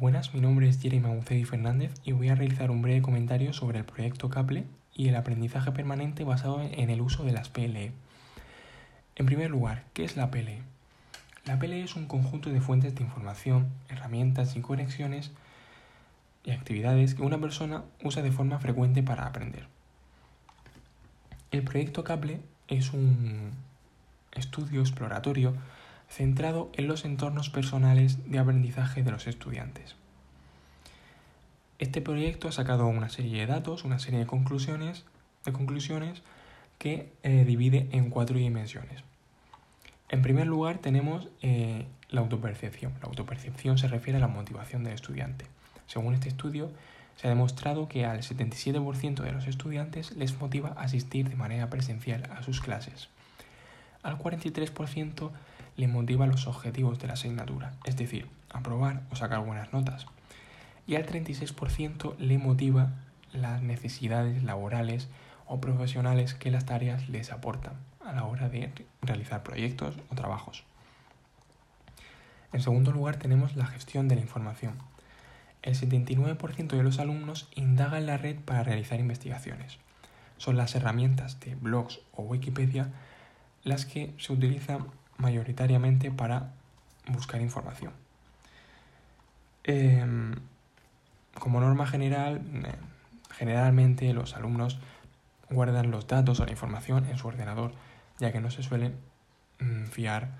Buenas, mi nombre es Jeremy Agucedi Fernández y voy a realizar un breve comentario sobre el proyecto CAPLE y el aprendizaje permanente basado en el uso de las PLE. En primer lugar, ¿qué es la PLE? La PLE es un conjunto de fuentes de información, herramientas y conexiones y actividades que una persona usa de forma frecuente para aprender. El proyecto CAPLE es un estudio exploratorio centrado en los entornos personales de aprendizaje de los estudiantes. Este proyecto ha sacado una serie de datos, una serie de conclusiones, de conclusiones que eh, divide en cuatro dimensiones. En primer lugar tenemos eh, la autopercepción. La autopercepción se refiere a la motivación del estudiante. Según este estudio, se ha demostrado que al 77% de los estudiantes les motiva asistir de manera presencial a sus clases. Al 43% le motiva los objetivos de la asignatura, es decir, aprobar o sacar buenas notas. Y al 36% le motiva las necesidades laborales o profesionales que las tareas les aportan a la hora de realizar proyectos o trabajos. En segundo lugar tenemos la gestión de la información el 79% de los alumnos indaga en la red para realizar investigaciones. Son las herramientas de blogs o Wikipedia las que se utilizan mayoritariamente para buscar información. Em, como norma general, eh, generalmente los alumnos guardan los datos o la información en su ordenador, ya que no se suelen mm, fiar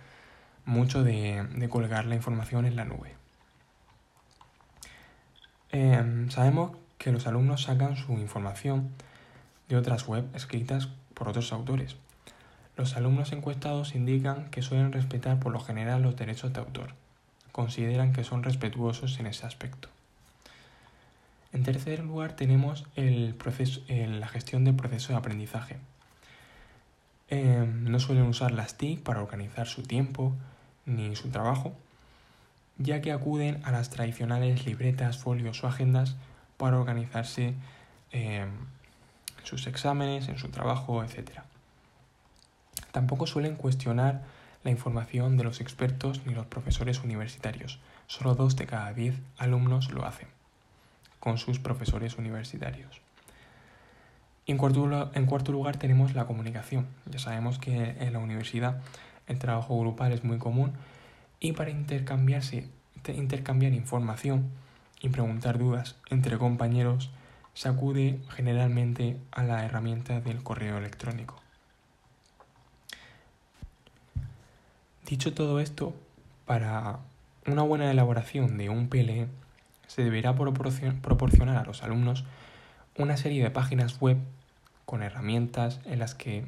mucho de colgar la información en la nube. Em, sabemos que los alumnos sacan su información de otras web escritas por otros autores. Los alumnos encuestados indican que suelen respetar por lo general los derechos de autor. Consideran que son respetuosos en ese aspecto. En tercer lugar tenemos el proceso, la gestión del proceso de aprendizaje. Em, no suelen usar las TIC para organizar su tiempo ni su trabajo ya que acuden a las tradicionales libretas, folios o agendas para organizarse em, sus exámenes, en su trabajo, etc. Tampoco suelen cuestionar la información de los expertos ni los profesores universitarios. Solo dos de cada diez alumnos lo hacen con sus profesores universitarios. En cuarto, en cuarto lugar tenemos la comunicación. Ya sabemos que en la universidad el trabajo grupal es muy común y para intercambiarse, intercambiar información y preguntar dudas entre compañeros se acude generalmente a la herramienta del correo electrónico. Dicho todo esto, para una buena elaboración de un PLE se deberá proporcionar a los alumnos una serie de páginas web con herramientas en las que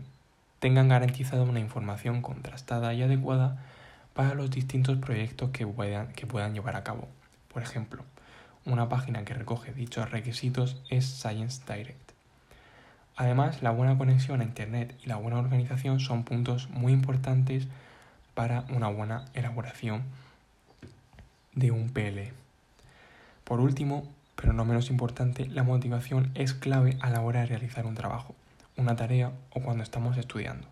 tengan garantizada una información contrastada y adecuada para los distintos proyectos que puedan, que puedan llevar a cabo. Por ejemplo, una página que recoge dichos requisitos es Science Direct. Además, la buena conexión a Internet y la buena organización son puntos muy importantes para una buena elaboración de un PLE. Por último, pero no menos importante, la motivación es clave a la hora de realizar un trabajo, una tarea o cuando estamos estudiando.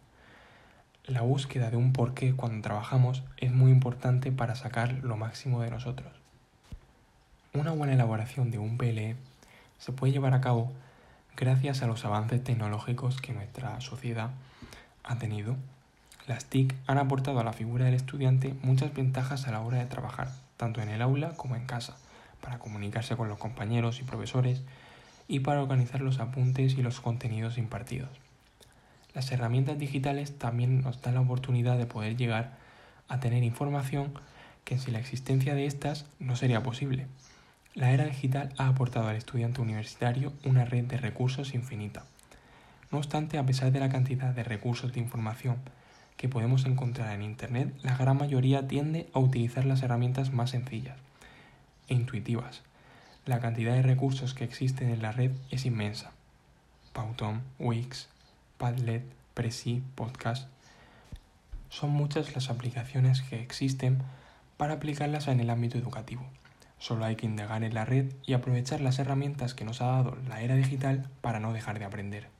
La búsqueda de un porqué cuando trabajamos es muy importante para sacar lo máximo de nosotros. Una buena elaboración de un PLE se puede llevar a cabo gracias a los avances tecnológicos que nuestra sociedad ha tenido. Las TIC han aportado a la figura del estudiante muchas ventajas a la hora de trabajar, tanto en el aula como en casa, para comunicarse con los compañeros y profesores y para organizar los apuntes y los contenidos impartidos. Las herramientas digitales también nos dan la oportunidad de poder llegar a tener información que sin la existencia de estas no sería posible. La era digital ha aportado al estudiante universitario una red de recursos infinita. No obstante, a pesar de la cantidad de recursos de información que podemos encontrar en Internet, la gran mayoría tiende a utilizar las herramientas más sencillas e intuitivas. La cantidad de recursos que existen en la red es inmensa. Pauton, Wix, Padlet, Prezi, Podcast. Son muchas las aplicaciones que existen para aplicarlas en el ámbito educativo. Solo hay que indagar en la red y aprovechar las herramientas que nos ha dado la era digital para no dejar de aprender.